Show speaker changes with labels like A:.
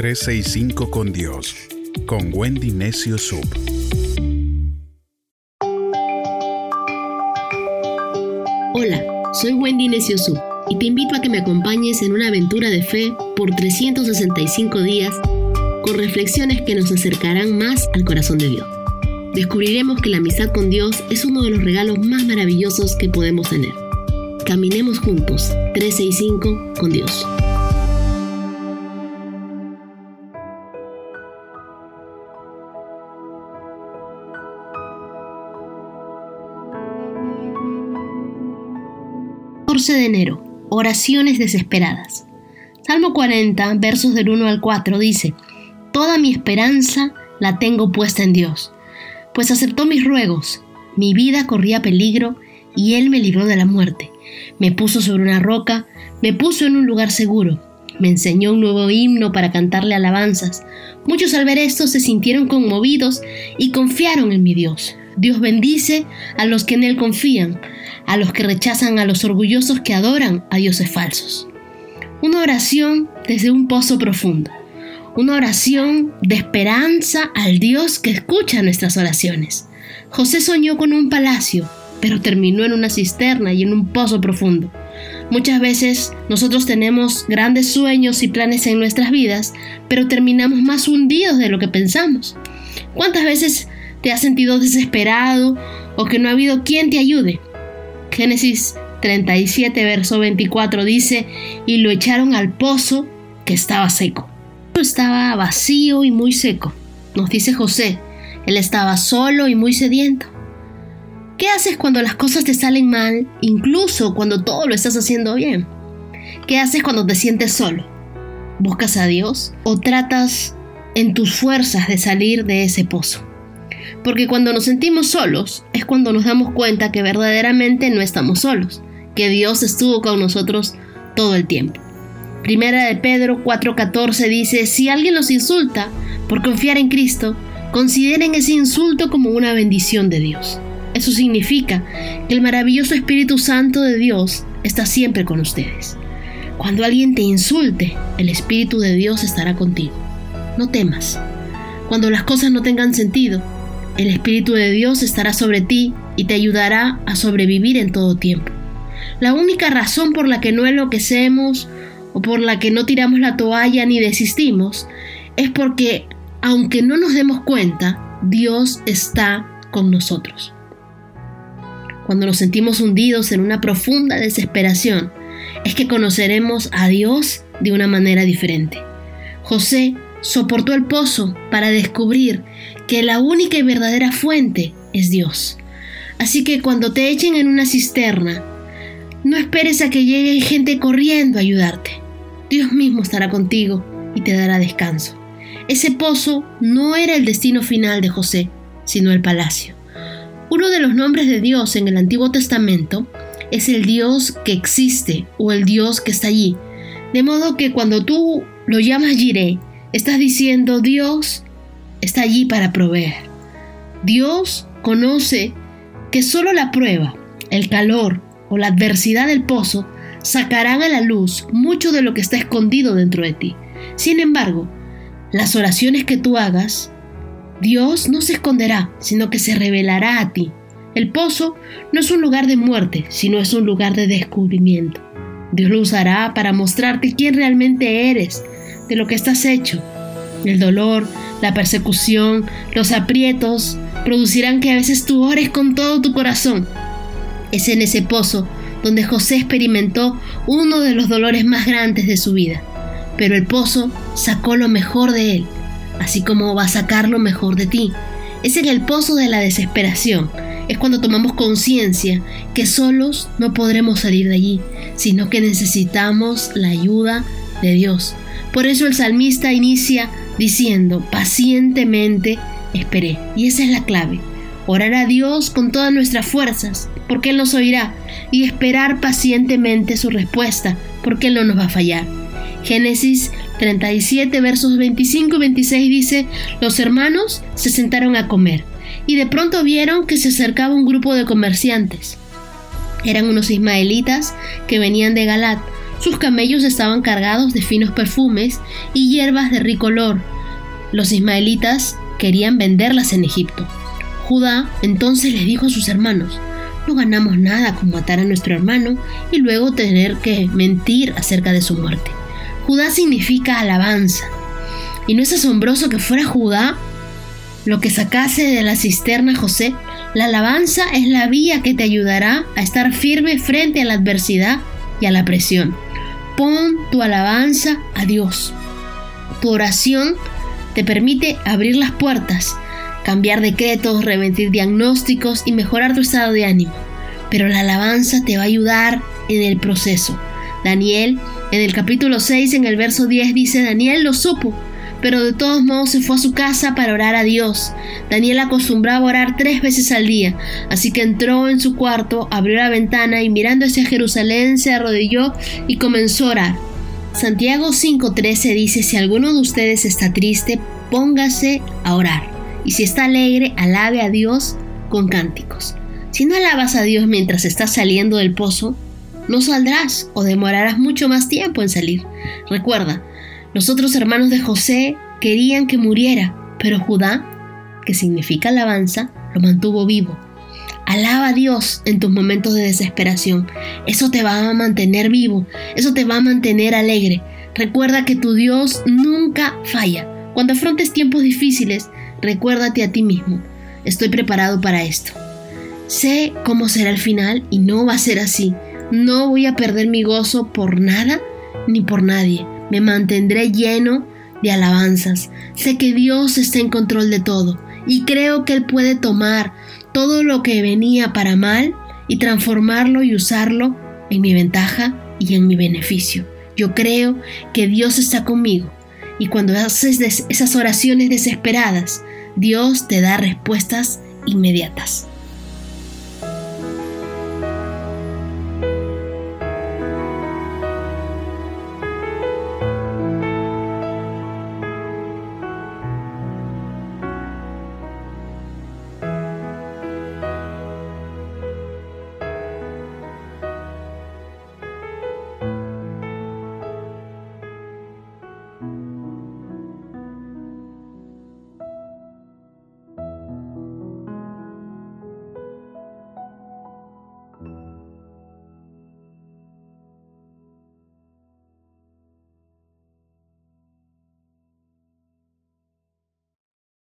A: 365 con Dios, con Wendy Necio Sub.
B: Hola, soy Wendy Necio Sub y te invito a que me acompañes en una aventura de fe por 365 días con reflexiones que nos acercarán más al corazón de Dios. Descubriremos que la amistad con Dios es uno de los regalos más maravillosos que podemos tener. Caminemos juntos, 365 con Dios. De enero. Oraciones desesperadas. Salmo 40, versos del 1 al 4 dice, Toda mi esperanza la tengo puesta en Dios, pues aceptó mis ruegos, mi vida corría peligro y Él me libró de la muerte. Me puso sobre una roca, me puso en un lugar seguro, me enseñó un nuevo himno para cantarle alabanzas. Muchos al ver esto se sintieron conmovidos y confiaron en mi Dios. Dios bendice a los que en Él confían, a los que rechazan a los orgullosos que adoran a dioses falsos. Una oración desde un pozo profundo. Una oración de esperanza al Dios que escucha nuestras oraciones. José soñó con un palacio, pero terminó en una cisterna y en un pozo profundo. Muchas veces nosotros tenemos grandes sueños y planes en nuestras vidas, pero terminamos más hundidos de lo que pensamos. ¿Cuántas veces te has sentido desesperado o que no ha habido quien te ayude? Génesis 37, verso 24 dice, y lo echaron al pozo que estaba seco. Estaba vacío y muy seco. Nos dice José, él estaba solo y muy sediento. ¿Qué haces cuando las cosas te salen mal, incluso cuando todo lo estás haciendo bien? ¿Qué haces cuando te sientes solo? ¿Buscas a Dios o tratas en tus fuerzas de salir de ese pozo? Porque cuando nos sentimos solos es cuando nos damos cuenta que verdaderamente no estamos solos, que Dios estuvo con nosotros todo el tiempo. Primera de Pedro 4:14 dice, si alguien los insulta por confiar en Cristo, consideren ese insulto como una bendición de Dios. Eso significa que el maravilloso Espíritu Santo de Dios está siempre con ustedes. Cuando alguien te insulte, el Espíritu de Dios estará contigo. No temas. Cuando las cosas no tengan sentido, el Espíritu de Dios estará sobre ti y te ayudará a sobrevivir en todo tiempo. La única razón por la que no enloquecemos o por la que no tiramos la toalla ni desistimos es porque, aunque no nos demos cuenta, Dios está con nosotros. Cuando nos sentimos hundidos en una profunda desesperación, es que conoceremos a Dios de una manera diferente. José soportó el pozo para descubrir que la única y verdadera fuente es Dios. Así que cuando te echen en una cisterna, no esperes a que llegue gente corriendo a ayudarte. Dios mismo estará contigo y te dará descanso. Ese pozo no era el destino final de José, sino el palacio. Uno de los nombres de Dios en el Antiguo Testamento es el Dios que existe o el Dios que está allí. De modo que cuando tú lo llamas Jireh, Estás diciendo, Dios está allí para proveer. Dios conoce que solo la prueba, el calor o la adversidad del pozo sacarán a la luz mucho de lo que está escondido dentro de ti. Sin embargo, las oraciones que tú hagas, Dios no se esconderá, sino que se revelará a ti. El pozo no es un lugar de muerte, sino es un lugar de descubrimiento. Dios lo usará para mostrarte quién realmente eres de lo que estás hecho. El dolor, la persecución, los aprietos producirán que a veces tú ores con todo tu corazón. Es en ese pozo donde José experimentó uno de los dolores más grandes de su vida. Pero el pozo sacó lo mejor de él, así como va a sacar lo mejor de ti. Es en el pozo de la desesperación. Es cuando tomamos conciencia que solos no podremos salir de allí, sino que necesitamos la ayuda de Dios. Por eso el salmista inicia diciendo, pacientemente esperé. Y esa es la clave. Orar a Dios con todas nuestras fuerzas, porque Él nos oirá, y esperar pacientemente su respuesta, porque Él no nos va a fallar. Génesis 37 versos 25 y 26 dice, los hermanos se sentaron a comer, y de pronto vieron que se acercaba un grupo de comerciantes. Eran unos ismaelitas que venían de Galat, Sus camellos estaban cargados de finos perfumes y hierbas de rico olor. Los ismaelitas querían venderlas en Egipto. Judá entonces les dijo a sus hermanos, no ganamos nada con matar a nuestro hermano y luego tener que mentir acerca de su muerte. Judá significa alabanza. ¿Y no es asombroso que fuera Judá lo que sacase de la cisterna José? La alabanza es la vía que te ayudará a estar firme frente a la adversidad y a la presión. Pon tu alabanza a Dios. Tu oración te permite abrir las puertas, cambiar decretos, revertir diagnósticos y mejorar tu estado de ánimo. Pero la alabanza te va a ayudar en el proceso. Daniel, en el capítulo 6, en el verso 10, dice, Daniel lo supo, pero de todos modos se fue a su casa para orar a Dios. Daniel acostumbraba orar tres veces al día, así que entró en su cuarto, abrió la ventana y mirando hacia Jerusalén se arrodilló y comenzó a orar. Santiago 5:13 dice, si alguno de ustedes está triste, póngase a orar, y si está alegre, alabe a Dios con cánticos. Si no alabas a Dios mientras estás saliendo del pozo, no saldrás o demorarás mucho más tiempo en salir. Recuerda, los otros hermanos de José querían que muriera, pero Judá, que significa alabanza, lo mantuvo vivo. Alaba a Dios en tus momentos de desesperación. Eso te va a mantener vivo, eso te va a mantener alegre. Recuerda que tu Dios nunca falla. Cuando afrontes tiempos difíciles, recuérdate a ti mismo. Estoy preparado para esto. Sé cómo será el final y no va a ser así. No voy a perder mi gozo por nada ni por nadie. Me mantendré lleno de alabanzas. Sé que Dios está en control de todo y creo que Él puede tomar todo lo que venía para mal y transformarlo y usarlo en mi ventaja y en mi beneficio. Yo creo que Dios está conmigo y cuando haces esas oraciones desesperadas, Dios te da respuestas inmediatas.